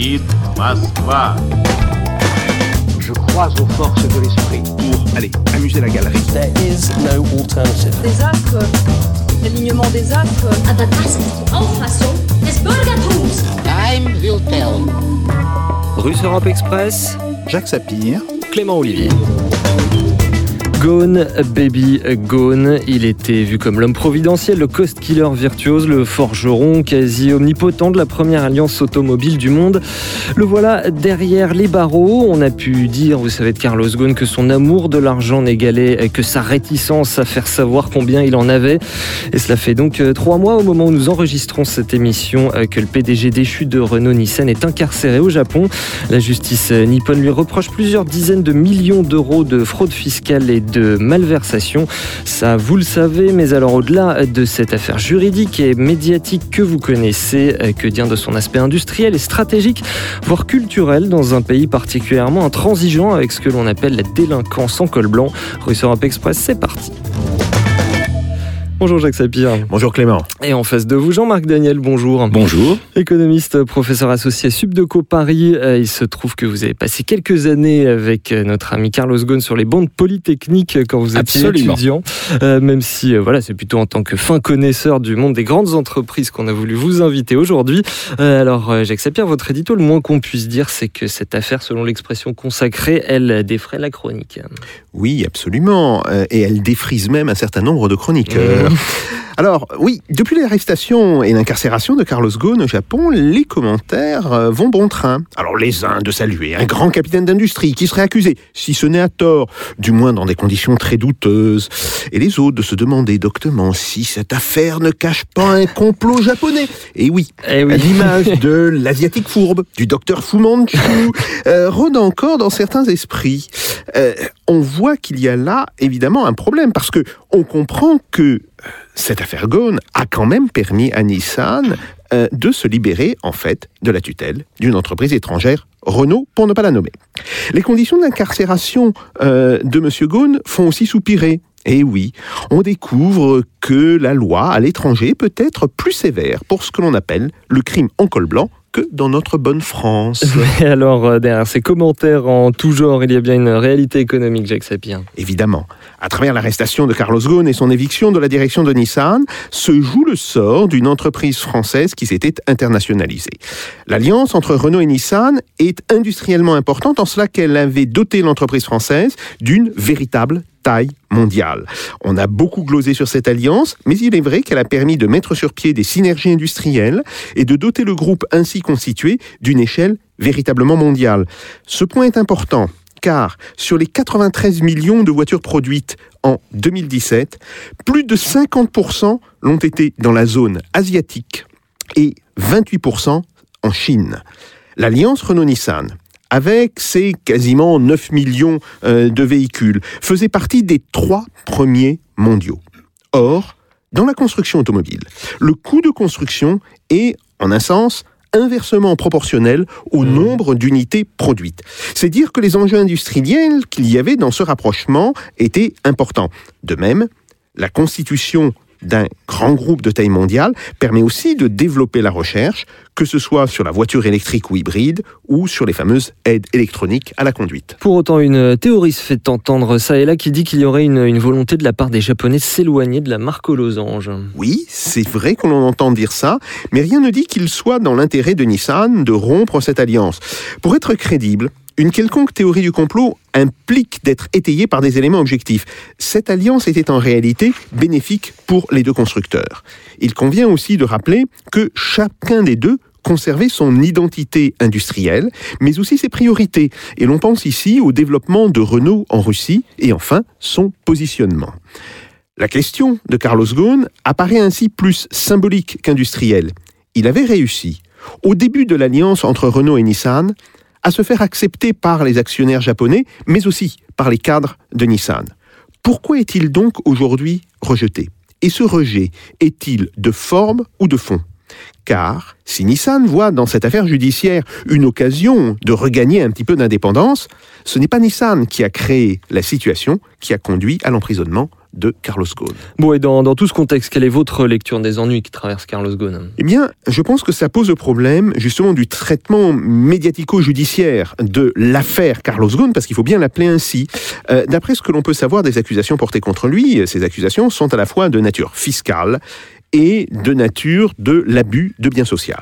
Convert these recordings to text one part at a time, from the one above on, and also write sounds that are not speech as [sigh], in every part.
David, Moskva. Je crois aux forces de l'esprit. Pour, allez, amuser la galerie. There is no alternative. Des actes, l'alignement des actes. Aber das ist Auffassung des Bürgertums. Time will tell. Russe Europe Express, Jacques Sapir. Clément Olivier. Gone, Baby Gone, il était vu comme l'homme providentiel, le cost killer virtuose, le forgeron quasi omnipotent de la première alliance automobile du monde. Le voilà derrière les barreaux. On a pu dire, vous savez, de Carlos Ghosn que son amour de l'argent n'égalait que sa réticence à faire savoir combien il en avait. Et cela fait donc euh, trois mois au moment où nous enregistrons cette émission euh, que le PDG déchu de Renault Nissan est incarcéré au Japon. La justice euh, nippone lui reproche plusieurs dizaines de millions d'euros de fraude fiscale et de malversation. Ça, vous le savez, mais alors au-delà de cette affaire juridique et médiatique que vous connaissez, euh, que dire de son aspect industriel et stratégique, voire culturel dans un pays particulièrement intransigeant avec ce que l'on appelle la délinquance en col blanc Russe Europe Express, c'est parti. Bonjour Jacques Sapir. Bonjour Clément. Et en face de vous, Jean-Marc Daniel, bonjour. Bonjour. Économiste, professeur associé Subdeco Paris, Euh, il se trouve que vous avez passé quelques années avec euh, notre ami Carlos Ghosn sur les bandes polytechniques euh, quand vous étiez Absolument. étudiant, Euh, même si euh, voilà, c'est plutôt en tant que fin connaisseur du monde des grandes entreprises qu'on a voulu vous inviter aujourd'hui. Euh, alors Jacques Sapir, votre édito, le moins qu'on puisse dire, c'est que cette affaire, selon l'expression consacrée, elle défraie la chronique. Oui, absolument. Et elle défrise même un certain nombre de chroniqueurs. [laughs] Alors, oui, depuis l'arrestation et l'incarcération de Carlos Ghosn au Japon, les commentaires euh, vont bon train. Alors, les uns de saluer un grand capitaine d'industrie qui serait accusé, si ce n'est à tort, du moins dans des conditions très douteuses, et les autres de se demander doctement si cette affaire ne cache pas un complot japonais. Et oui, Eh à l'image [laughs] de l'asiatique fourbe, du docteur Fu Manchu, euh, rôde encore dans certains esprits. Euh, on voit qu'il y a là évidemment un problème parce que on comprend que euh, cette affaire Ghosn a quand même permis à Nissan euh, de se libérer en fait de la tutelle d'une entreprise étrangère, Renault pour ne pas la nommer. Les conditions d'incarcération euh, de M. Ghosn font aussi soupirer. Et oui, on découvre que la loi à l'étranger peut être plus sévère pour ce que l'on appelle le crime en col blanc que dans notre bonne France. [laughs] Alors, derrière ces commentaires en tout genre, il y a bien une réalité économique, Jacques Sapir. Évidemment, à travers l'arrestation de Carlos Ghosn et son éviction de la direction de Nissan, se joue le sort d'une entreprise française qui s'était internationalisée. L'alliance entre Renault et Nissan est industriellement importante en cela qu'elle avait doté l'entreprise française d'une véritable taille mondiale. On a beaucoup glosé sur cette alliance, mais il est vrai qu'elle a permis de mettre sur pied des synergies industrielles et de doter le groupe ainsi constitué d'une échelle véritablement mondiale. Ce point est important car sur les 93 millions de voitures produites en 2017, plus de 50% l'ont été dans la zone asiatique et 28% en Chine. L'alliance Renault-Nissan, avec ses quasiment 9 millions euh, de véhicules, faisait partie des trois premiers mondiaux. Or, dans la construction automobile, le coût de construction est, en un sens, inversement proportionnel au nombre d'unités produites. C'est dire que les enjeux industriels qu'il y avait dans ce rapprochement étaient importants. De même, la constitution d'un grand groupe de taille mondiale permet aussi de développer la recherche, que ce soit sur la voiture électrique ou hybride ou sur les fameuses aides électroniques à la conduite. Pour autant, une théorie se fait entendre ça et là qui dit qu'il y aurait une, une volonté de la part des Japonais de s'éloigner de la marque aux losanges. Oui, c'est vrai qu'on en entend dire ça, mais rien ne dit qu'il soit dans l'intérêt de Nissan de rompre cette alliance. Pour être crédible, une quelconque théorie du complot implique d'être étayée par des éléments objectifs. Cette alliance était en réalité bénéfique pour les deux constructeurs. Il convient aussi de rappeler que chacun des deux conservait son identité industrielle, mais aussi ses priorités. Et l'on pense ici au développement de Renault en Russie et enfin son positionnement. La question de Carlos Ghosn apparaît ainsi plus symbolique qu'industrielle. Il avait réussi, au début de l'alliance entre Renault et Nissan, à se faire accepter par les actionnaires japonais, mais aussi par les cadres de Nissan. Pourquoi est-il donc aujourd'hui rejeté? Et ce rejet est-il de forme ou de fond? Car si Nissan voit dans cette affaire judiciaire une occasion de regagner un petit peu d'indépendance, ce n'est pas Nissan qui a créé la situation qui a conduit à l'emprisonnement de Carlos Ghosn. Bon, et dans, dans tout ce contexte, quelle est votre lecture des ennuis qui traversent Carlos Ghosn? Eh bien, je pense que ça pose le problème justement du traitement médiatico-judiciaire de l'affaire Carlos Ghosn, parce qu'il faut bien l'appeler ainsi. Euh, D'après ce que l'on peut savoir des accusations portées contre lui, ces accusations sont à la fois de nature fiscale et de nature de l'abus de biens sociaux.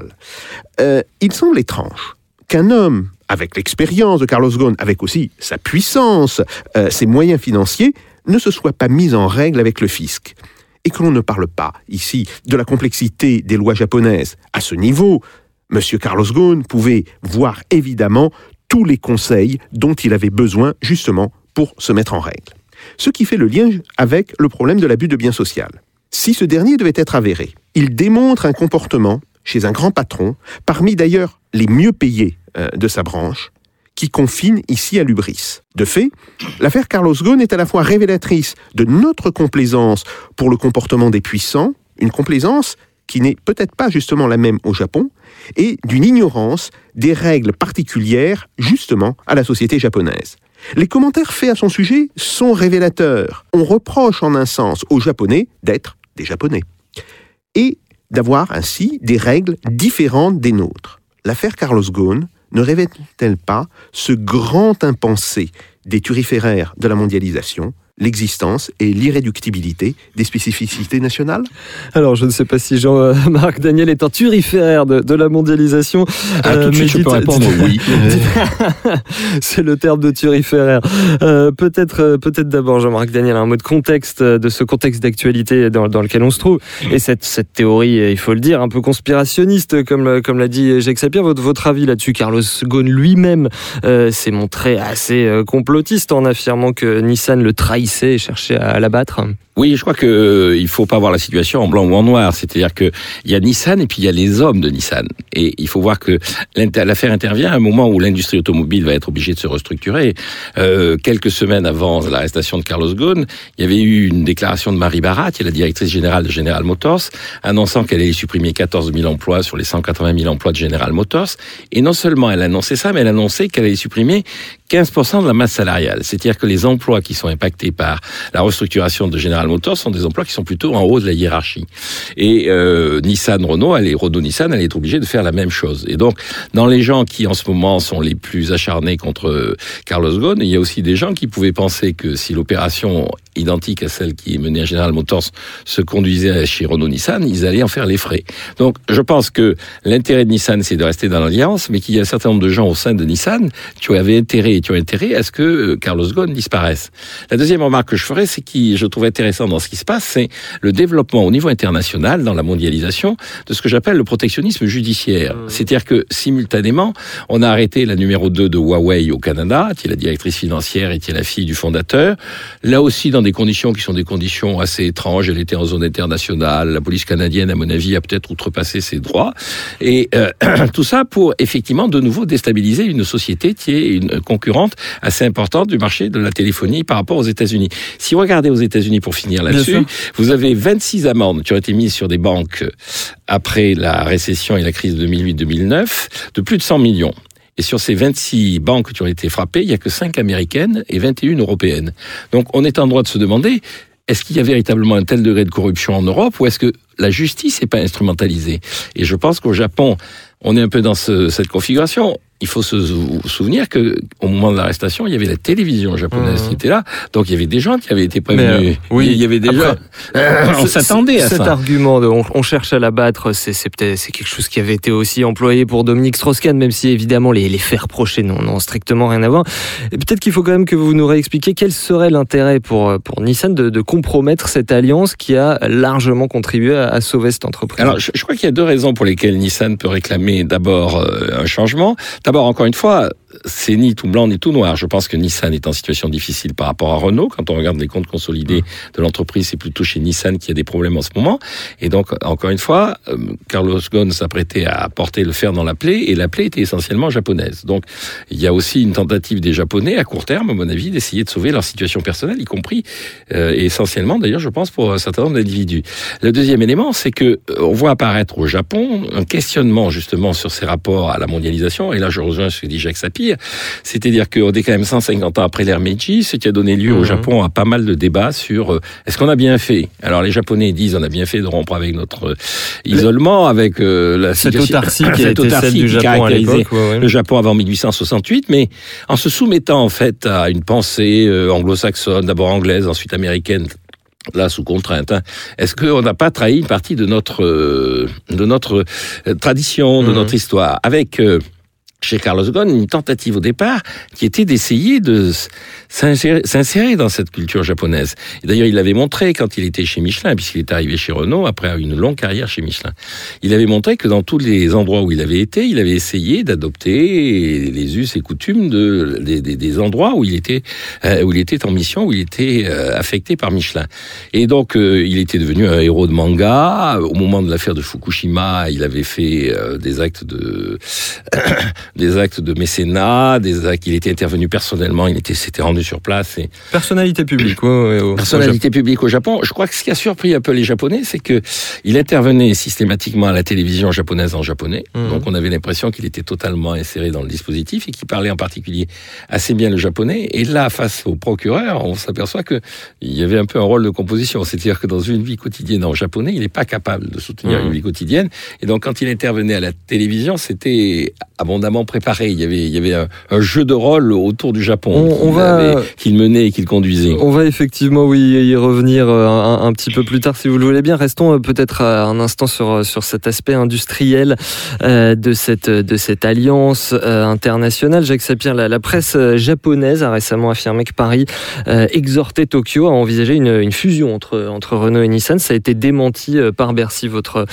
Euh, il semble étrange qu'un homme avec l'expérience de Carlos Ghosn, avec aussi sa puissance, euh, ses moyens financiers, ne se soit pas mis en règle avec le fisc. Et que l'on ne parle pas ici de la complexité des lois japonaises. À ce niveau, M. Carlos Ghosn pouvait voir évidemment tous les conseils dont il avait besoin justement pour se mettre en règle. Ce qui fait le lien avec le problème de l'abus de biens sociaux. Si ce dernier devait être avéré, il démontre un comportement chez un grand patron, parmi d'ailleurs les mieux payés euh, de sa branche, qui confine ici à l'ubris. De fait, l'affaire Carlos Ghosn est à la fois révélatrice de notre complaisance pour le comportement des puissants, une complaisance qui n'est peut-être pas justement la même au Japon, et d'une ignorance des règles particulières justement à la société japonaise. Les commentaires faits à son sujet sont révélateurs. On reproche en un sens aux Japonais d'être des Japonais et d'avoir ainsi des règles différentes des nôtres. L'affaire Carlos Ghosn ne révèle-t-elle pas ce grand impensé des turiféraires de la mondialisation? L'existence et l'irréductibilité des spécificités nationales Alors, je ne sais pas si Jean-Marc Daniel est un turiféraire de, de la mondialisation. Ah, tout de suite, je peux répondre oui. [laughs] [laughs] C'est le terme de turiféraire. Euh, peut-être euh, peut-être d'abord, Jean-Marc Daniel, un mot de contexte, euh, de ce contexte d'actualité dans, dans, lequel on se trouve. Et cette, cette théorie, il faut le dire, un peu conspirationniste, comme, comme l'a dit Jacques Sapir. Votre, votre avis là-dessus Carlos Ghosn lui-même euh, s'est montré assez euh, complotiste en affirmant que Nissan le et cherchait à l'abattre. Oui, je crois que euh, il faut pas voir la situation en blanc ou en noir. C'est-à-dire que il y a Nissan et puis il y a les hommes de Nissan. Et il faut voir que l'affaire intervient à un moment où l'industrie automobile va être obligée de se restructurer. Euh, quelques semaines avant l'arrestation de Carlos Ghosn, il y avait eu une déclaration de Marie Barat, qui est la directrice générale de General Motors, annonçant qu'elle allait supprimer 14 000 emplois sur les 180 000 emplois de General Motors. Et non seulement elle annonçait ça, mais elle annonçait qu'elle allait supprimer 15% de la masse salariale. C'est-à-dire que les emplois qui sont impactés par la restructuration de General Motors sont des emplois qui sont plutôt en haut de la hiérarchie. Et euh, Nissan Renault, elle est, Renault Nissan, elle est obligée de faire la même chose. Et donc, dans les gens qui en ce moment sont les plus acharnés contre euh, Carlos Ghosn, il y a aussi des gens qui pouvaient penser que si l'opération identique à celle qui est menée à General Motors se conduisait chez Renault Nissan, ils allaient en faire les frais. Donc, je pense que l'intérêt de Nissan, c'est de rester dans l'alliance, mais qu'il y a un certain nombre de gens au sein de Nissan qui avaient intérêt et qui ont intérêt à ce que euh, Carlos Ghosn disparaisse. La deuxième remarque que je ferai, c'est qui je trouve intéressant dans ce qui se passe, c'est le développement au niveau international, dans la mondialisation, de ce que j'appelle le protectionnisme judiciaire. C'est-à-dire que simultanément, on a arrêté la numéro 2 de Huawei au Canada, qui est la directrice financière et qui est la fille du fondateur. Là aussi, dans des conditions qui sont des conditions assez étranges. Elle était en zone internationale. La police canadienne, à mon avis, a peut-être outrepassé ses droits. Et euh, [clears throat] tout ça pour effectivement de nouveau déstabiliser une société qui est une concurrente assez importante du marché de la téléphonie par rapport aux États-Unis. Si vous regardez aux États-Unis pour finir là-dessus, vous avez 26 amendes qui ont été mises sur des banques après la récession et la crise de 2008-2009 de plus de 100 millions. Et sur ces 26 banques qui ont été frappées, il n'y a que 5 américaines et 21 européennes. Donc on est en droit de se demander, est-ce qu'il y a véritablement un tel degré de corruption en Europe ou est-ce que la justice n'est pas instrumentalisée? Et je pense qu'au Japon, on est un peu dans ce, cette configuration il faut se souvenir que au moment de l'arrestation, il y avait la télévision japonaise Mmh. qui était là, donc il y avait des gens qui avaient été prévenus. Euh, oui. il y avait déjà. on Ce- s'attendait à cet ça. argument de on, on cherche à l'abattre, c'est c'est quelque chose qui avait été aussi employé pour Dominique Strauss-Kahn, même si évidemment les, les faits reprochés n'ont strictement rien à voir. Peut-être qu'il faut quand même que vous nous réexpliquiez quel serait l'intérêt pour pour Nissan de, de compromettre cette alliance qui a largement contribué à, à sauver cette entreprise. Alors, je, je crois qu'il y a deux raisons pour lesquelles Nissan peut réclamer d'abord euh, un changement. D'abord, encore une fois, c'est ni tout blanc ni tout noir. Je pense que Nissan est en situation difficile par rapport à Renault. Quand on regarde les comptes consolidés de l'entreprise, c'est plutôt chez Nissan qu'il y a des problèmes en ce moment. Et donc, encore une fois, euh, Carlos Ghosn s'apprêtait à porter le fer dans la plaie, et la plaie était essentiellement japonaise. Donc, il y a aussi une tentative des Japonais, à court terme, à mon avis, d'essayer de sauver leur situation personnelle, y compris, euh, et essentiellement, d'ailleurs, je pense, pour un certain nombre d'individus. Le deuxième élément, c'est que euh, on voit apparaître au Japon un questionnement justement sur ces rapports à la mondialisation. Et là, je rejoins ce que dit Jacques Sapir. Dire. C'est-à-dire qu'on est quand même 150 ans après l'ère Meiji, ce qui a donné lieu au Mhm. Japon à pas mal de débats sur euh, est-ce qu'on a bien fait? Alors les Japonais disent on a bien fait de rompre avec notre euh, isolement, avec euh, la Cette autarcie [coughs] qui a cette autarcie du qui Japon caractérisait ouais, ouais. le Japon avant 1868, mais en se soumettant en fait à une pensée anglo-saxonne, d'abord anglaise, ensuite américaine, là sous contrainte. hein. Est-ce qu'on n'a pas trahi une partie de notre euh, de notre tradition, de Mhm. notre histoire, avec euh, chez Carlos Ghosn, une tentative au départ qui était d'essayer de s'insérer dans cette culture japonaise. D'ailleurs, il l'avait montré quand il était chez Michelin, puisqu'il est arrivé chez Renault après une longue carrière chez Michelin. Il avait montré que dans tous les endroits où il avait été, il avait essayé d'adopter les us et coutumes de, des, des- endroits où il était euh, où il était en mission, où il était euh, affecté par Michelin. Et donc, euh, il était devenu un héros de manga. Au moment de l'affaire de Fukushima, il avait fait des actes de [clears throat] des actes de mécénat, des actes. Il était intervenu personnellement. Il était s'était rendu sur place. Et Personnalité publique, ouais, ouais, au personnalité publique au Japon. Je crois que ce qui a surpris un peu les Japonais, c'est que il intervenait systématiquement à la télévision japonaise en japonais. Mhm. Donc, on avait l'impression qu'il était totalement inséré dans le dispositif et qu'il parlait en particulier assez bien le japonais. Et là, face au procureur, on s'aperçoit que il y avait un peu un rôle de composition. C'est-à-dire que dans une vie quotidienne en japonais, il n'est pas capable de soutenir Mhm. une vie quotidienne. Et donc, quand il intervenait à la télévision, c'était abondamment préparé. Il y avait, il y avait un, un jeu de rôle autour du Japon On- on qu'il va- menait et qu'il conduisait. On va effectivement oui y revenir euh, un, un petit peu plus tard si vous le voulez bien. Restons euh, peut-être euh, un instant sur sur cet aspect industriel euh, de cette de cette alliance euh, internationale. Jacques Sapir, la, la presse japonaise a récemment affirmé que Paris euh, exhortait Tokyo à envisager une, une fusion entre entre Renault et Nissan. Ça a été démenti par Bercy. Votre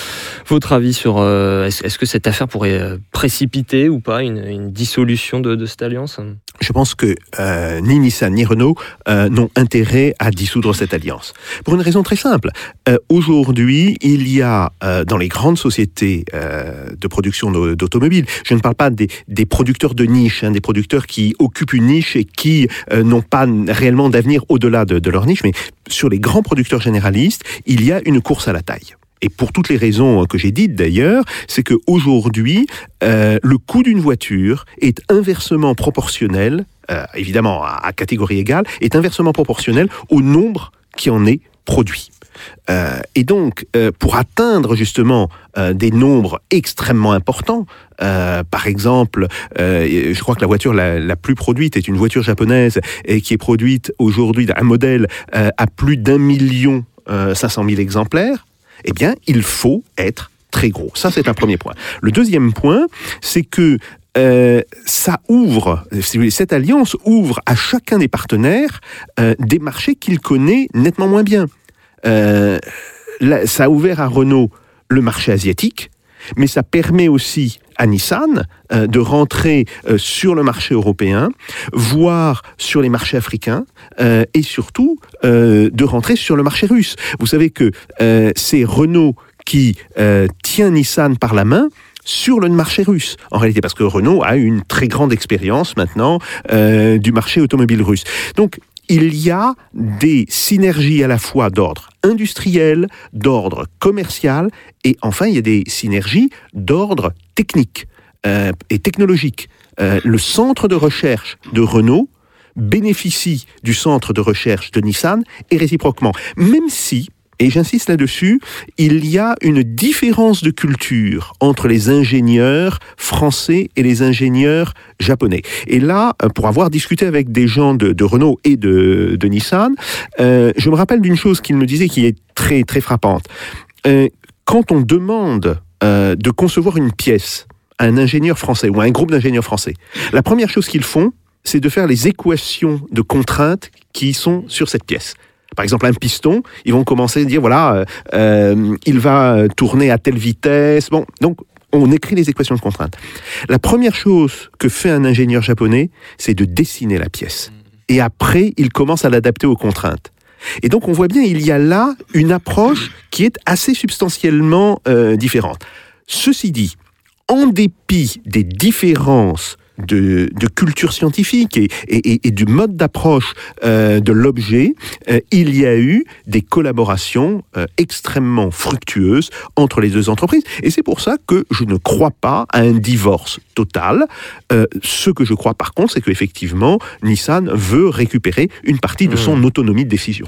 votre avis sur est-ce que cette affaire pourrait précipiter ou pas une, dissolution de, cette alliance? Je pense que euh, ni Nissan ni Renault euh, n'ont intérêt à dissoudre cette alliance. Pour une raison très simple. Euh, Aujourd'hui, il y a dans les grandes sociétés de production d'au- d'automobiles, je ne parle pas des, producteurs de niche, hein, des producteurs qui occupent une niche et qui n'ont pas réellement d'avenir au-delà de, de leur niche, mais sur les grands producteurs généralistes, il y a une course à la taille. Et pour toutes les raisons que j'ai dites d'ailleurs, c'est qu'aujourd'hui, euh, le coût d'une voiture est inversement proportionnel, euh, évidemment à, à catégorie égale, est inversement proportionnel au nombre qui en est produit. Euh, et donc, pour atteindre justement des nombres extrêmement importants, par exemple, je crois que la voiture la, plus produite est une voiture japonaise et qui est produite aujourd'hui d'un modèle à plus d'un million euh, cinq cent mille exemplaires, eh bien, il faut être très gros. Ça, c'est un premier point. Le deuxième point, c'est que euh, ça ouvre, cette alliance ouvre à chacun des partenaires euh, des marchés qu'il connaît nettement moins bien. Euh, ça a ouvert à Renault le marché asiatique, mais ça permet aussi à Nissan euh, de rentrer euh, sur le marché européen, voire sur les marchés africains, euh, et surtout euh, de rentrer sur le marché russe. Vous savez que euh, c'est Renault qui euh, tient Nissan par la main sur le marché russe, en réalité, parce que Renault a une très grande expérience maintenant du marché automobile russe. Donc, il y a des synergies à la fois d'ordre industriel, d'ordre commercial, et enfin, il y a des synergies d'ordre technique euh, et technologique. Euh, le centre de recherche de Renault bénéficie du centre de recherche de Nissan et réciproquement. Même si, et j'insiste là-dessus, il y a une différence de culture entre les ingénieurs français et les ingénieurs japonais. Et là, euh, pour avoir discuté avec des gens de, Renault et de, de Nissan, euh, je me rappelle d'une chose qu'ils me disaient qui est très, très frappante. Euh, quand on demande euh, de concevoir une pièce à un ingénieur français ou à un groupe d'ingénieurs français, la première chose qu'ils font, c'est de faire les équations de contraintes qui sont sur cette pièce. Par exemple, un piston, ils vont commencer à dire voilà, euh, euh, il va tourner à telle vitesse. Bon, donc on écrit les équations de contraintes. La première chose que fait un ingénieur japonais, c'est de dessiner la pièce. Et après, il commence à l'adapter aux contraintes. Et donc on voit bien, il y a là une approche qui est assez substantiellement euh, différente. Ceci dit, en dépit des différences de, culture scientifique et, du mode d'approche euh, de l'objet, euh, il y a eu des collaborations extrêmement fructueuses entre les deux entreprises. Et c'est pour ça que je ne crois pas à un divorce totale. Euh, ce que je crois par contre, c'est qu'effectivement, Nissan veut récupérer une partie de son autonomie de décision.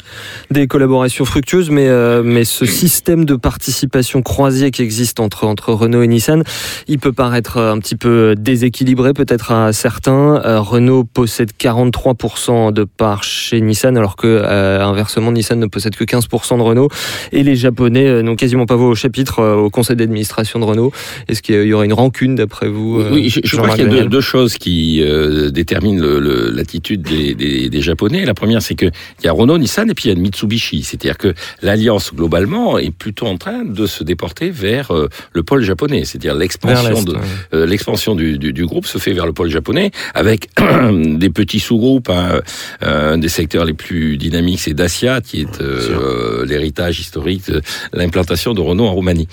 Des collaborations fructueuses, mais, euh, mais ce système de participation croisée qui existe entre, entre Renault et Nissan, il peut paraître un petit peu déséquilibré peut-être à certains. Euh, Renault possède 43% de parts chez Nissan, alors que euh, inversement, Nissan ne possède que 15% de Renault. Et les Japonais euh, n'ont quasiment pas voix au chapitre euh, au conseil d'administration de Renault. Est-ce qu'il y aura une rancune d'après vous euh, Oui, je, je crois qu'il y a deux, deux choses qui euh, déterminent le- le- l'attitude des, des- des Japonais. La première, c'est que il y a Renault, Nissan et puis il y a Mitsubishi. C'est-à-dire que l'alliance globalement est plutôt en train de se déporter vers euh, le pôle japonais. C'est-à-dire l'expansion de ouais. euh, l'expansion du, du, du groupe se fait vers le pôle japonais avec [clears throat] des petits sous-groupes. hein. Euh, Un des secteurs les plus dynamiques, c'est Dacia, qui est euh, l'héritage historique de l'implantation de Renault en Roumanie.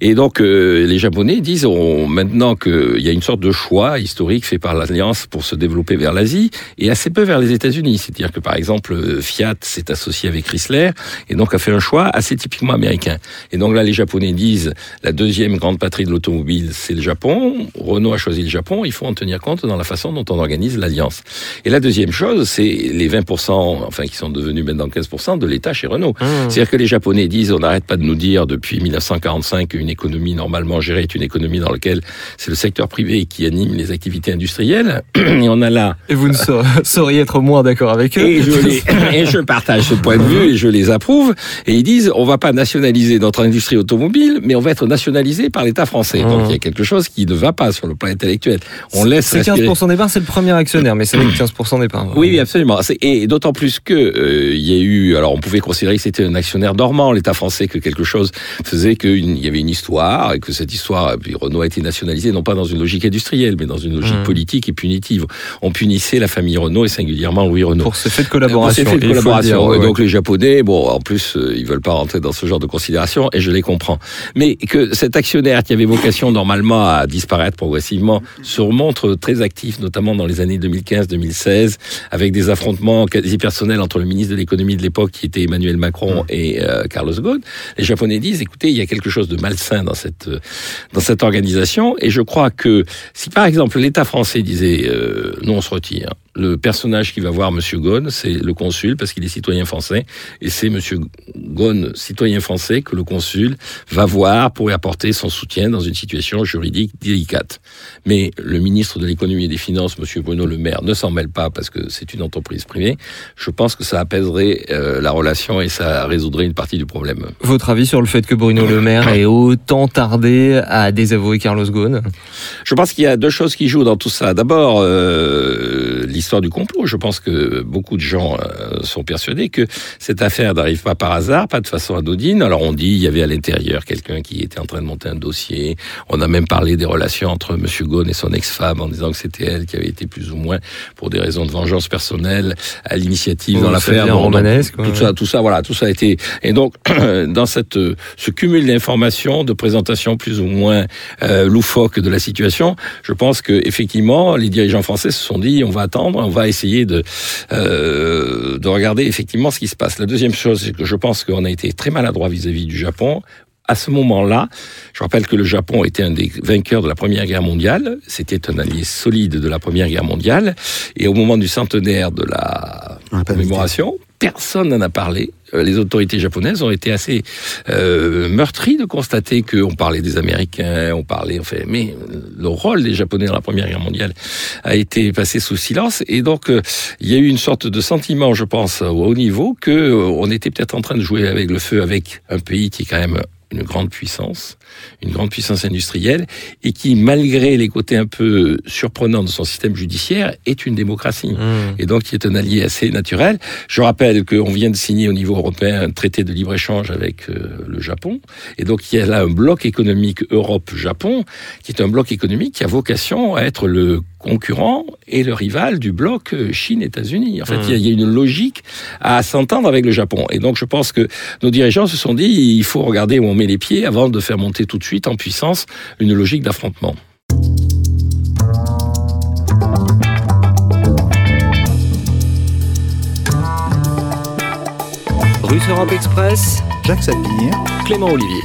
Et donc, euh, les Japonais disent on, maintenant qu'il y a une sorte de choix historique fait par l'Alliance pour se développer vers l'Asie et assez peu vers les États-Unis. C'est-à-dire que, par exemple, Fiat s'est associé avec Chrysler et donc a fait un choix assez typiquement américain. Et donc là, les Japonais disent la deuxième grande patrie de l'automobile, c'est le Japon. Renault a choisi le Japon. Il faut en tenir compte dans la façon dont on organise l'alliance. Et la deuxième chose, c'est les 20%, enfin qui sont devenus maintenant 15% de l'État chez Renault. Mmh. C'est-à-dire que les Japonais disent, on n'arrête pas de nous dire depuis 1945 qu'une économie normalement gérée est une économie dans laquelle c'est le secteur privé qui anime les activités industrielles. [clears throat] Et on a là Et vous ne sa- [laughs] sauriez être moins d'accord avec eux et je, [laughs] les- et je partage ce point de vue et je les approuve. Et ils disent, on va pas nationaliser notre industrie automobile, mais on va être nationalisé par l'État français. Donc il y a quelque chose qui ne va pas sur le plan intellectuel. On laisse C'est respirer. 15% des parts, c'est le premier actionnaire, mais c'est vrai que 15% des parts. Oui, oui, absolument. Et d'autant plus que euh, il y a eu, alors on pouvait considérer que c'était un actionnaire dormant, l'État français, que quelque chose faisait qu'il y avait une histoire et que cette histoire, et puis Renault a été nationalisé non pas dans une logique industrielle, mais dans une logique Mmh. politique et punitive. On punissait la famille Renault et singulièrement Louis Renault. Pour ce fait de Pour collaboration. ces faits de il faut le collaboration. dire, ouais. donc les Japonais, bon, en plus, euh, ils veulent pas rentrer dans ce genre de considération, et je les comprends. Mais que cet actionnaire qui avait vocation normalement à disparaître progressivement se remontre très actif, notamment dans les années 2015-2016, avec des affrontements quasi personnels entre le ministre de l'économie de l'époque, qui était Emmanuel Macron, et euh, Carlos Ghosn. Les Japonais disent, écoutez, il y a quelque chose de malsain dans cette euh, dans cette organisation, et je crois que si par exemple l'État français disait, euh, nous on se retire. Le personnage qui va voir Monsieur Ghosn, c'est le consul parce qu'il est citoyen français, et c'est Monsieur Ghosn, citoyen français, que le consul va voir pour y apporter son soutien dans une situation juridique délicate. Mais le ministre de l'économie et des finances, Monsieur Bruno Le Maire, ne s'en mêle pas parce que c'est une entreprise privée. Je pense que ça apaiserait euh, la relation et ça résoudrait une partie du problème. Votre avis sur le fait que Bruno Le Maire ait autant tardé à désavouer Carlos Ghosn? Je pense qu'il y a deux choses qui jouent dans tout ça. D'abord, euh, l'histoire du complot. Je pense que beaucoup de gens euh, sont persuadés que cette affaire n'arrive pas par hasard, pas de façon anodine. Alors on dit il y avait à l'intérieur quelqu'un qui était en train de monter un dossier. On a même parlé des relations entre Monsieur Ghosn et son ex-femme en disant que c'était elle qui avait été plus ou moins pour des raisons de vengeance personnelle à l'initiative dans l'affaire. Bon, romanesque, ouais. tout ça, tout ça, voilà, tout ça a été. Et donc [clears throat] dans cette ce cumul d'informations, de présentations plus ou moins euh, loufoques de la situation, je pense que effectivement les dirigeants français se sont dit on va attendre, on va essayer de euh, de regarder effectivement ce qui se passe. La deuxième chose, c'est que je pense qu'on a été très maladroit vis-à-vis du Japon. À ce moment-là, je rappelle que le Japon était un des vainqueurs de la Première Guerre mondiale. C'était un allié solide de la Première Guerre mondiale. Et au moment du centenaire de la commémoration, personne n'en a parlé. Euh, Les autorités japonaises ont été assez euh, meurtries de constater qu'on parlait des Américains, on parlait, enfin, mais le rôle des Japonais dans la Première Guerre mondiale a été passé sous silence. Et donc, euh, il y a eu une sorte de sentiment, je pense, au haut niveau, que euh, on était peut-être en train de jouer avec le feu avec un pays qui est quand même une grande puissance, une grande puissance industrielle, et qui, malgré les côtés un peu surprenants de son système judiciaire, est une démocratie Mmh. et donc qui est un allié assez naturel. Je rappelle qu'on vient de signer au niveau européen un traité de libre-échange avec euh, le Japon, et donc il y a là un bloc économique Europe-Japon, qui est un bloc économique qui a vocation à être le concurrent et le rival du bloc euh, Chine-États-Unis. En fait, il y y, a une logique à s'entendre avec le Japon. Et donc, je pense que nos dirigeants se sont dit, il faut regarder où on met les pieds avant de faire monter tout de suite en puissance une logique d'affrontement. Russe Europe Express, Jacques Sapir, Clément Olivier.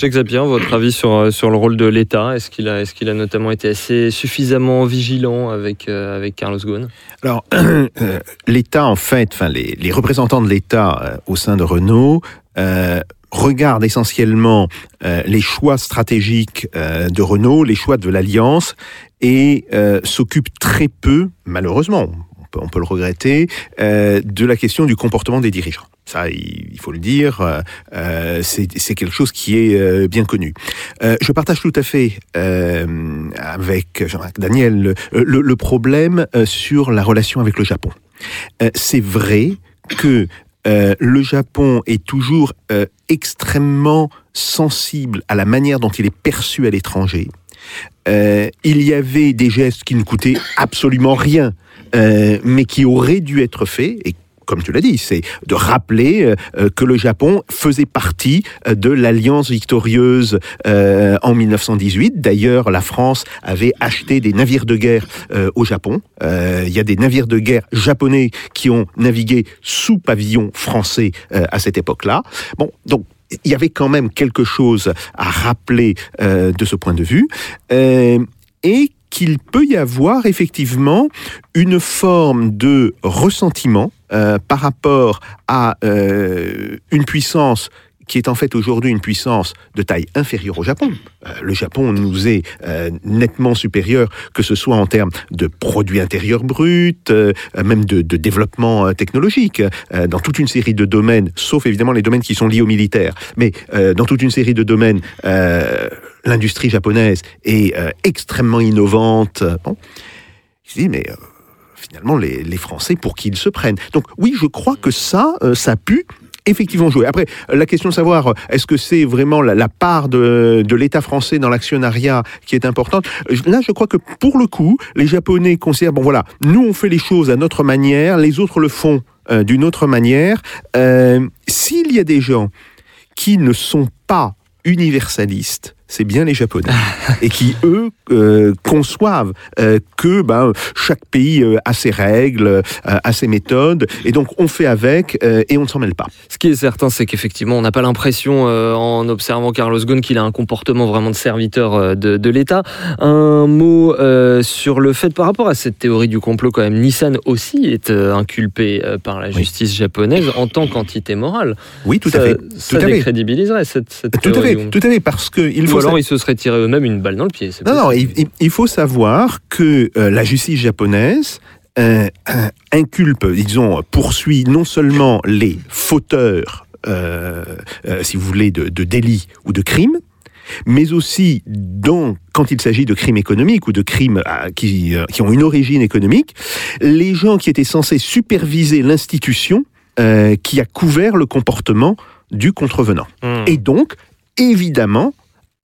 Jacques Zapier, votre avis sur, euh, sur le rôle de l'État? Est-ce qu'il a, est qu'il a notamment été assez suffisamment vigilant avec, euh, avec Carlos Ghosn? Alors, [clears throat] euh, l'État, en fait, enfin, les, les représentants de l'État euh, au sein de Renault euh, regardent essentiellement euh, les choix stratégiques euh, de Renault, les choix de l'Alliance, et s'occupent très peu, malheureusement, on peut, le regretter, de la question du comportement des dirigeants. Ça, il, faut le dire, c'est quelque chose qui est bien connu. Je partage tout à fait avec Jean-Marc Daniel le, problème sur la relation avec le Japon. C'est vrai que euh, le Japon est toujours euh, extrêmement sensible à la manière dont il est perçu à l'étranger. Euh, il y avait des gestes qui ne coûtaient absolument rien, mais qui auraient dû être faits. Comme tu l'as dit, c'est de rappeler euh, euh, que le Japon faisait partie euh, de l'alliance victorieuse en 1918. D'ailleurs, la France avait acheté des navires de guerre au Japon. Il y a des navires de guerre japonais qui ont navigué sous pavillon français à cette époque-là. Bon, donc il y avait quand même quelque chose à rappeler de ce point de vue. Et qu'il peut y avoir effectivement une forme de ressentiment euh, par rapport à euh, une puissance qui est en fait aujourd'hui une puissance de taille inférieure au Japon. Euh, le Japon nous est euh, nettement supérieur, que ce soit en termes de produits intérieurs bruts, euh, même de, de développement euh, technologique, euh, dans toute une série de domaines, sauf évidemment les domaines qui sont liés au militaire, mais dans toute une série de domaines, l'industrie japonaise est euh, extrêmement innovante. Bon. Je dis, mais euh, finalement, les, Français, pour qui ils se prennent Donc oui, je crois que ça, euh, ça a pu effectivement jouer. Après, la question de savoir, euh, est-ce que c'est vraiment la, part de, l'État français dans l'actionnariat qui est importante Là, je crois que pour le coup, les Japonais considèrent, bon voilà, nous on fait les choses à notre manière, les autres le font d'une autre manière. S'il y a des gens qui ne sont pas universalistes, c'est bien les Japonais, [laughs] et qui, eux, euh, conçoivent euh, que ben, chaque pays euh, a ses règles, a ses méthodes, et donc on fait avec, et on ne s'en mêle pas. Ce qui est certain, c'est qu'effectivement, on n'a pas l'impression, en observant Carlos Ghosn, qu'il a un comportement vraiment de serviteur de, de l'État. Un mot sur le fait, par rapport à cette théorie du complot, quand même, Nissan aussi est inculpé par la justice japonaise en tant qu'entité morale. Oui, tout ça, à fait. Ça Tout à fait. décrédibiliserait cette, cette Tout à fait, tout à fait, parce que il Ou faut alors ils se seraient tirés eux-mêmes une balle dans le pied. Non, non, il, faut savoir que euh, la justice japonaise euh, euh, inculpe, disons, poursuit non seulement les fauteurs, euh, euh, si vous voulez, de, de délits ou de crimes, mais aussi dans, quand il s'agit de crimes économiques ou de crimes qui, euh, qui ont une origine économique, les gens qui étaient censés superviser l'institution euh, qui a couvert le comportement du contrevenant. Hmm. Et donc, évidemment,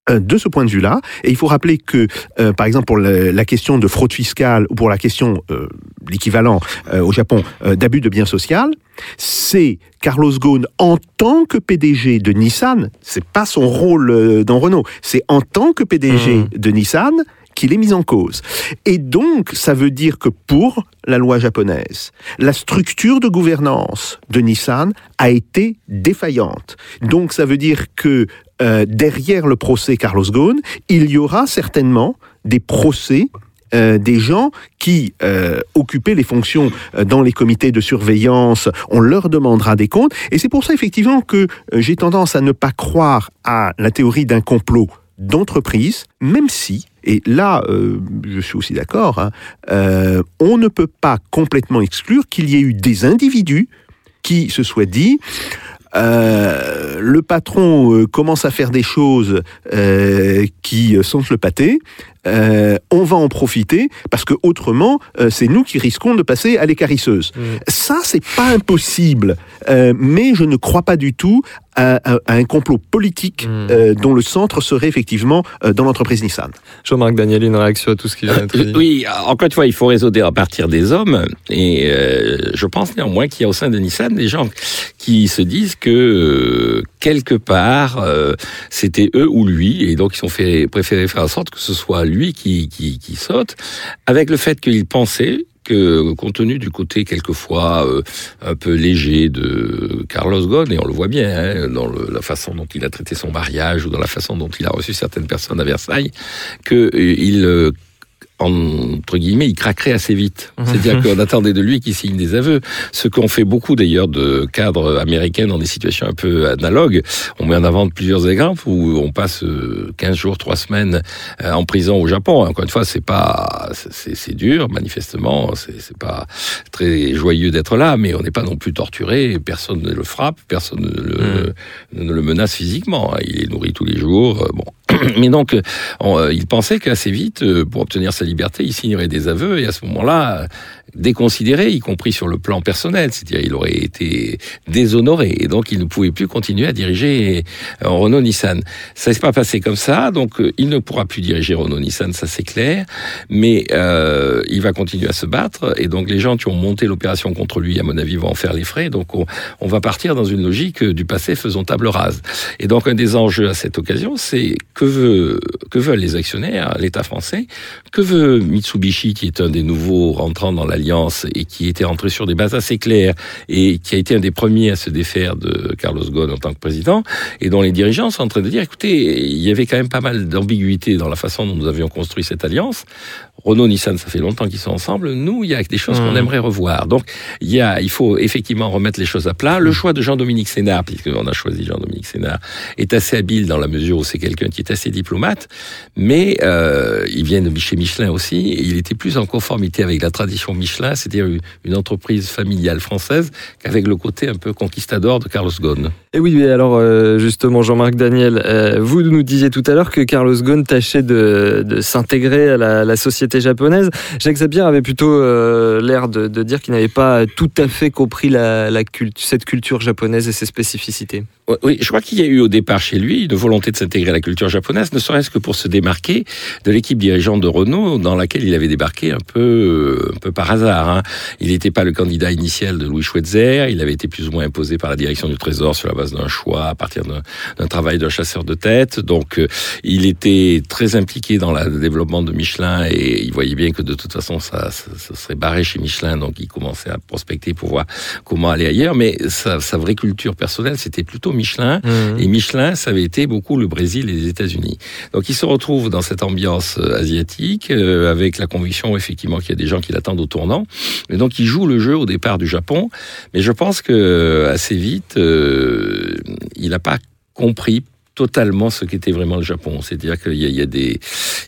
de ce point de vue-là, et il faut rappeler que, euh, par exemple, pour la question de fraude fiscale ou pour la question, euh, l'équivalent euh, au Japon, euh, d'abus de biens sociaux, c'est Carlos Ghosn en tant que PDG de Nissan, c'est pas son rôle euh, dans Renault, c'est en tant que PDG Mhm. de Nissan qu'il est mis en cause. Et donc, ça veut dire que pour la loi japonaise, la structure de gouvernance de Nissan a été défaillante. Donc, ça veut dire que euh, derrière le procès Carlos Ghosn, il y aura certainement des procès euh, des gens qui euh, occupaient les fonctions dans les comités de surveillance, on leur demandera des comptes. Et c'est pour ça effectivement que j'ai tendance à ne pas croire à la théorie d'un complot d'entreprise, même si, et là je suis aussi d'accord, hein, on ne peut pas complètement exclure qu'il y ait eu des individus qui se soient dit euh, le patron euh, commence à faire des choses euh, qui sentent le pâté. Euh, on va en profiter parce que autrement, euh, c'est nous qui risquons de passer à l'écarisseuse. Mm. Ça, c'est pas impossible, euh, mais je ne crois pas du tout à, à- à un complot politique Mm. euh, dont le centre serait effectivement euh, dans l'entreprise Nissan. Jean-Marc Daniel, une réaction à tout ce qui vient d'être dit. Oui, encore une fois, il faut raisonner à partir des hommes. Et euh, je pense néanmoins qu'il y a au sein de Nissan des gens qui se disent que euh, quelque part, euh, c'était eux ou lui, et donc ils ont préféré faire en sorte que ce soit lui qui, qui, qui saute, avec le fait qu'ils pensaient que, compte tenu du côté quelquefois euh, un peu léger de Carlos Ghosn, et on le voit bien hein, dans la façon dont il a traité son mariage ou dans la façon dont il a reçu certaines personnes à Versailles, que euh, euh, entre guillemets, il craquerait assez vite. C'est-à-dire [laughs] qu'on attendait de lui qu'il signe des aveux. Ce qu'ont fait beaucoup d'ailleurs de cadres américains dans des situations un peu analogues. On met en avant plusieurs exemples où on passe euh, 15 jours, 3 semaines euh, en prison au Japon. Encore une fois, c'est pas, c'est dur, manifestement. C'est pas très joyeux d'être là, mais on n'est pas non plus torturé. Personne ne le frappe, personne ne le, ne le menace physiquement. hein. Il est nourri tous les jours. euh, Bon. [clears throat] Mais donc, euh, on, euh, il pensait qu'assez vite, euh, pour obtenir sa liberté, il signerait des aveux et à ce moment-là, déconsidéré, y compris sur le plan personnel, c'est-à-dire il aurait été déshonoré et donc il ne pouvait plus continuer à diriger euh, Renault-Nissan. Ça ne s'est pas passé comme ça, donc euh, il ne pourra plus diriger Renault-Nissan, ça c'est clair, mais euh, il va continuer à se battre et donc les gens qui ont monté l'opération contre lui, à mon avis, vont en faire les frais, donc on, va partir dans une logique euh, du passé faisons table rase. Et donc un des enjeux à cette occasion, c'est que veulent les actionnaires, l'État français, que veut Mitsubishi, qui est un des nouveaux rentrants dans l'alliance et qui était rentré sur des bases assez claires et qui a été un des premiers à se défaire de Carlos Ghosn en tant que président, et dont les dirigeants sont en train de dire, écoutez, il y avait quand même pas mal d'ambiguïté dans la façon dont nous avions construit cette alliance. Renault, Nissan, ça fait longtemps qu'ils sont ensemble. Nous, il y a des choses qu'on Mhm. aimerait revoir. Donc, il y a, il faut effectivement remettre les choses à plat. Le choix de Jean-Dominique Sénard, puisqu'on a choisi Jean-Dominique Sénard, est assez habile dans la mesure où c'est quelqu'un qui est assez diplomate, mais euh, il vient de chez Michelin aussi, il était plus en conformité avec la tradition Michelin, c'est-à-dire une- entreprise familiale française, qu'avec le côté un peu conquistador de Carlos Ghosn. Et oui, mais alors euh, justement, Jean-Marc Daniel, euh, vous nous disiez tout à l'heure que Carlos Ghosn tâchait de, s'intégrer à la, société japonaise. Jacques Zapier avait plutôt euh, l'air de, dire qu'il n'avait pas tout à fait compris cette culture japonaise et ses spécificités. Oui, je crois qu'il y a eu au départ chez lui une volonté de s'intégrer à la culture japonaise, ne serait-ce que pour se démarquer de l'équipe dirigeante de Renault dans laquelle il avait débarqué un peu, euh, un peu par hasard. hein. Il n'était pas le candidat initial de Louis Schweitzer, il avait été plus ou moins imposé par la direction du Trésor sur la base d'un choix à partir d'un travail d'un chasseur de tête. Donc euh, il était très impliqué dans le développement de Michelin et il voyait bien que de toute façon ça, ça, ça serait barré chez Michelin, donc il commençait à prospecter pour voir comment aller ailleurs. Mais sa, sa vraie culture personnelle, c'était plutôt Michelin. Et Michelin, ça avait été beaucoup le Brésil et les États-Unis. Donc il se retrouve dans cette ambiance euh, asiatique, euh, avec la conviction effectivement qu'il y a des gens qui l'attendent au tournant. Et donc il joue le jeu au départ du Japon, mais je pense que euh, assez vite, euh, il n'a pas compris totalement ce qu'était vraiment le Japon. C'est-à-dire qu'il y, a- des...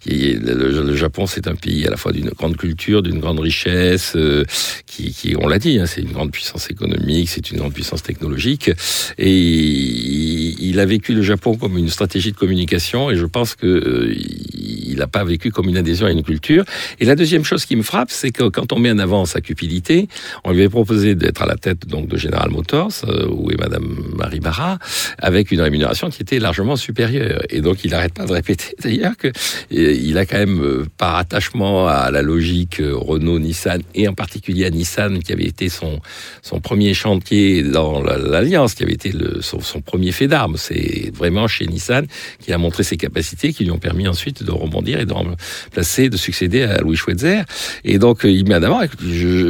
le, Japon, c'est un pays à la fois d'une grande culture, d'une grande richesse, euh, qui, on l'a dit, hein, c'est une grande puissance économique, c'est une grande puissance technologique. Et il, il a vécu le Japon comme une stratégie de communication, et je pense que euh, il n'a pas vécu comme une adhésion à une culture. Et la deuxième chose qui me frappe, c'est que quand on met en avant sa cupidité, on lui avait proposé d'être à la tête donc de General Motors, euh, où est Madame Marie Barra, avec une rémunération qui était largement supérieure. Et donc il n'arrête pas de répéter [laughs] d'ailleurs que euh, a quand même, euh, par attachement à la logique euh, Renault-Nissan, et en particulier à Nissan, qui avait été son, son premier chantier dans la- l'Alliance, qui avait été le, son, son premier fait d'armes. C'est vraiment chez Nissan qu'il a montré ses capacités, qui lui ont permis ensuite de rebondir et de remplacer, de succéder à Louis Schweitzer. Et donc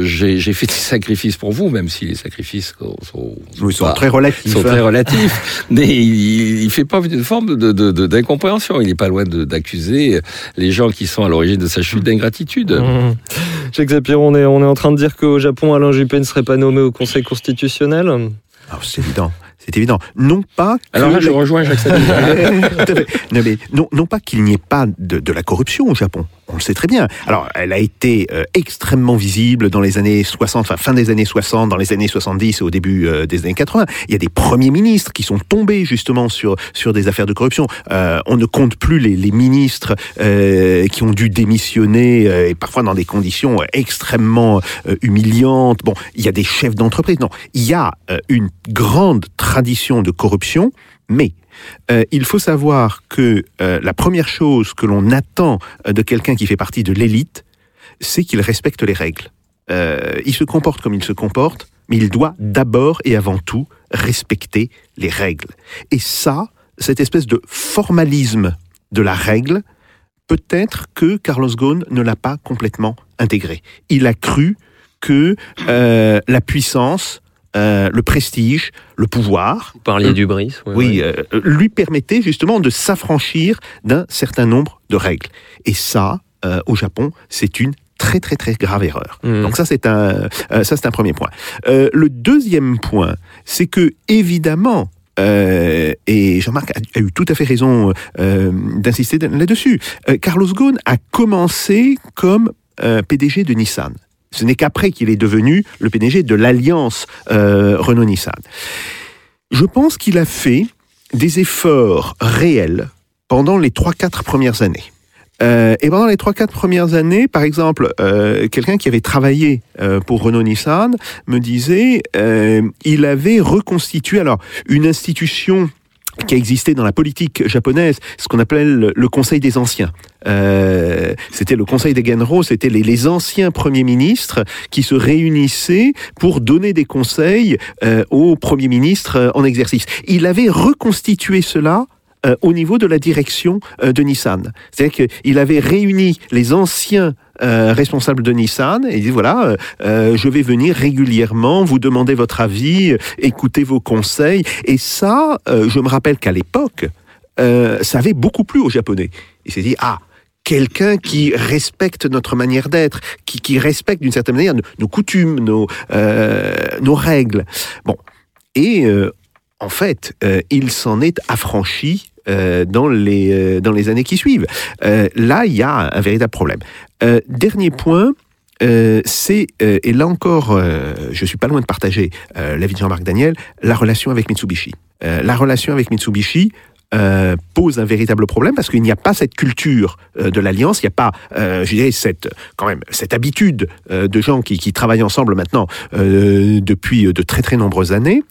je- j'ai fait des sacrifices pour vous, même si les sacrifices sont, sont, Ils sont pas- très relatifs. sont hein. très relatifs, [laughs] mais il, il fait pas une forme de- de- de- d'incompréhension. Il n'est pas loin d'accuser les gens qui sont à l'origine de sa chute d'ingratitude. Mmh. Jacques Zapier, on est, on est en train de dire qu'au Japon, Alain Juppé ne serait pas nommé au Conseil constitutionnel? Ah, c'est évident. C'est évident. Non pas Alors là, je rejoins Jacques [laughs] non, mais non, non pas qu'il n'y ait pas de, de la corruption au Japon. On le sait très bien. Alors, elle a été euh, extrêmement visible dans les années 60, enfin fin des années 60, dans les années 70 et au début euh, des années 80. Il y a des premiers ministres qui sont tombés justement sur sur des affaires de corruption. Euh, on ne compte plus les, les ministres qui ont dû démissionner et parfois dans des conditions extrêmement humiliantes. Bon, il y a des chefs d'entreprise. Non, il y a une grande tradition de corruption, mais euh, il faut savoir que euh, la première chose que l'on attend euh, de quelqu'un qui fait partie de l'élite, c'est qu'il respecte les règles. Il se comporte comme il se comporte, mais il doit d'abord et avant tout respecter les règles. Et ça, cette espèce de formalisme de la règle, peut-être que Carlos Ghosn ne l'a pas complètement intégré. Il a cru que la puissance, euh, le prestige, le pouvoir, Vous parliez du Brice. ouais, oui, ouais. euh, lui permettait justement de s'affranchir d'un certain nombre de règles. Et ça, euh, au Japon, c'est une très très très grave erreur. Mhm. Donc ça c'est un euh, ça c'est un premier point. Euh, le deuxième point, c'est que évidemment euh, et Jean-Marc a, a eu tout à fait raison euh, d'insister là-dessus. euh, Carlos Ghosn a commencé comme euh, PDG de Nissan. Ce n'est qu'après qu'il est devenu le PDG de l'alliance euh, Renault-Nissan. Je pense qu'il a fait des efforts réels pendant les 3-4 premières années. Euh, et pendant les 3-4 premières années, par exemple, euh, quelqu'un qui avait travaillé pour Renault-Nissan me disait il avait reconstitué alors une institution qui a existé dans la politique japonaise, ce qu'on appelle le, Conseil des anciens. Euh, c'était le Conseil des Genro, c'était les, anciens premiers ministres qui se réunissaient pour donner des conseils euh, aux premiers ministres euh, en exercice. Il avait reconstitué cela euh, au niveau de la direction euh, de Nissan. C'est-à-dire qu'il avait réuni les anciens euh, responsables de Nissan et dit voilà, euh, je vais venir régulièrement vous demander votre avis, écouter vos conseils. Et ça, je me rappelle qu'à l'époque, ça avait beaucoup plu aux Japonais. Il s'est dit ah quelqu'un qui respecte notre manière d'être, qui, qui respecte d'une certaine manière nos, coutumes, nos, nos règles. Bon. Et euh, en fait, euh, il s'en est affranchi euh, dans, les, euh, dans les années qui suivent. Euh, là, il y a un véritable problème. Euh, dernier point, euh, c'est, et là encore, je suis pas loin de partager l'avis de Jean-Marc Daniel, la relation avec Mitsubishi. La relation avec Mitsubishi euh, pose un véritable problème parce qu'il n'y a pas cette culture euh, de l'alliance, il n'y a pas, euh, je dirais, cette, quand même, cette habitude de gens qui, qui travaillent ensemble maintenant depuis de très très nombreuses années.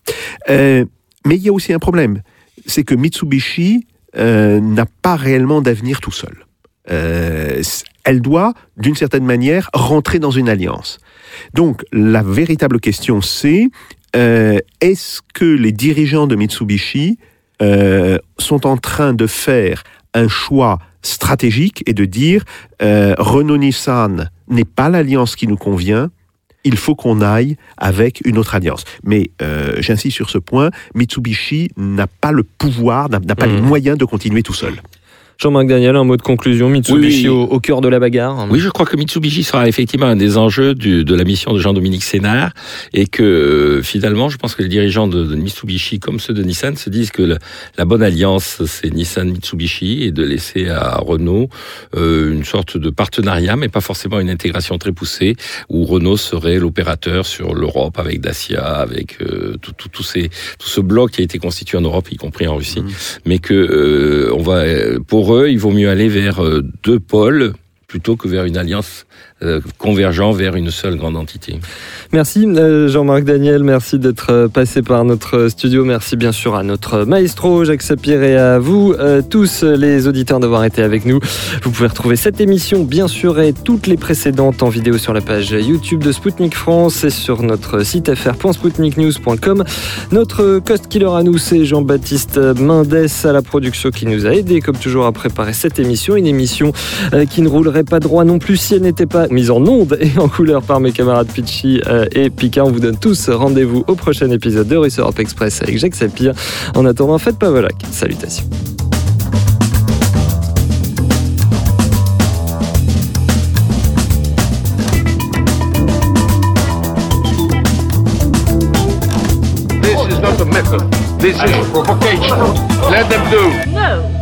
Mais il y a aussi un problème, c'est que Mitsubishi euh, n'a pas réellement d'avenir tout seul. Euh, elle doit, d'une certaine manière, rentrer dans une alliance. Donc, la véritable question, c'est euh, est-ce que les dirigeants de Mitsubishi euh, sont en train de faire un choix stratégique et de dire euh, Renault-Nissan n'est pas l'alliance qui nous convient, il faut qu'on aille avec une autre alliance. Mais euh, j'insiste sur ce point, Mitsubishi n'a pas le pouvoir, n'a pas les moyens de continuer tout seul. Jean-Marc Daniel, un mot de conclusion. Mitsubishi Oui. au, au cœur de la bagarre. Oui, je crois que Mitsubishi sera effectivement un des enjeux du- de la mission de Jean-Dominique Sénard et que euh, finalement, je pense que les dirigeants de, de Mitsubishi, comme ceux de Nissan, se disent que le- la bonne alliance, c'est Nissan-Mitsubishi et de laisser à Renault euh, une sorte de partenariat, mais pas forcément une intégration très poussée, où Renault serait l'opérateur sur l'Europe avec Dacia, avec euh, tout, tout, tout, ces, tout ce bloc qui a été constitué en Europe, y compris en Russie, mais que euh, on va, euh, il vaut mieux aller vers euh, deux pôles plutôt que vers une alliance euh, convergent vers une seule grande entité. Merci euh, Jean-Marc Daniel, merci d'être euh, passé par notre studio. Merci bien sûr à notre maestro Jacques Sapir et à vous tous les auditeurs d'avoir été avec nous. Vous pouvez retrouver cette émission bien sûr et toutes les précédentes en vidéo sur la page YouTube de Spoutnik France et sur notre site fr.spoutniknews.com. Notre cost killer à nous c'est Jean-Baptiste Mendes à la production qui nous a aidé comme toujours à préparer cette émission, une émission qui ne roulerait pas droit non plus si elle n'était pas mise en onde et en couleur par mes camarades Pitchy euh, et Pika. On vous donne tous rendez-vous au prochain épisode de Russe Europe Express avec Jacques Sapir. En attendant, faites pas volac. Salutations. This is not a method. This is provocation. Let them do. No.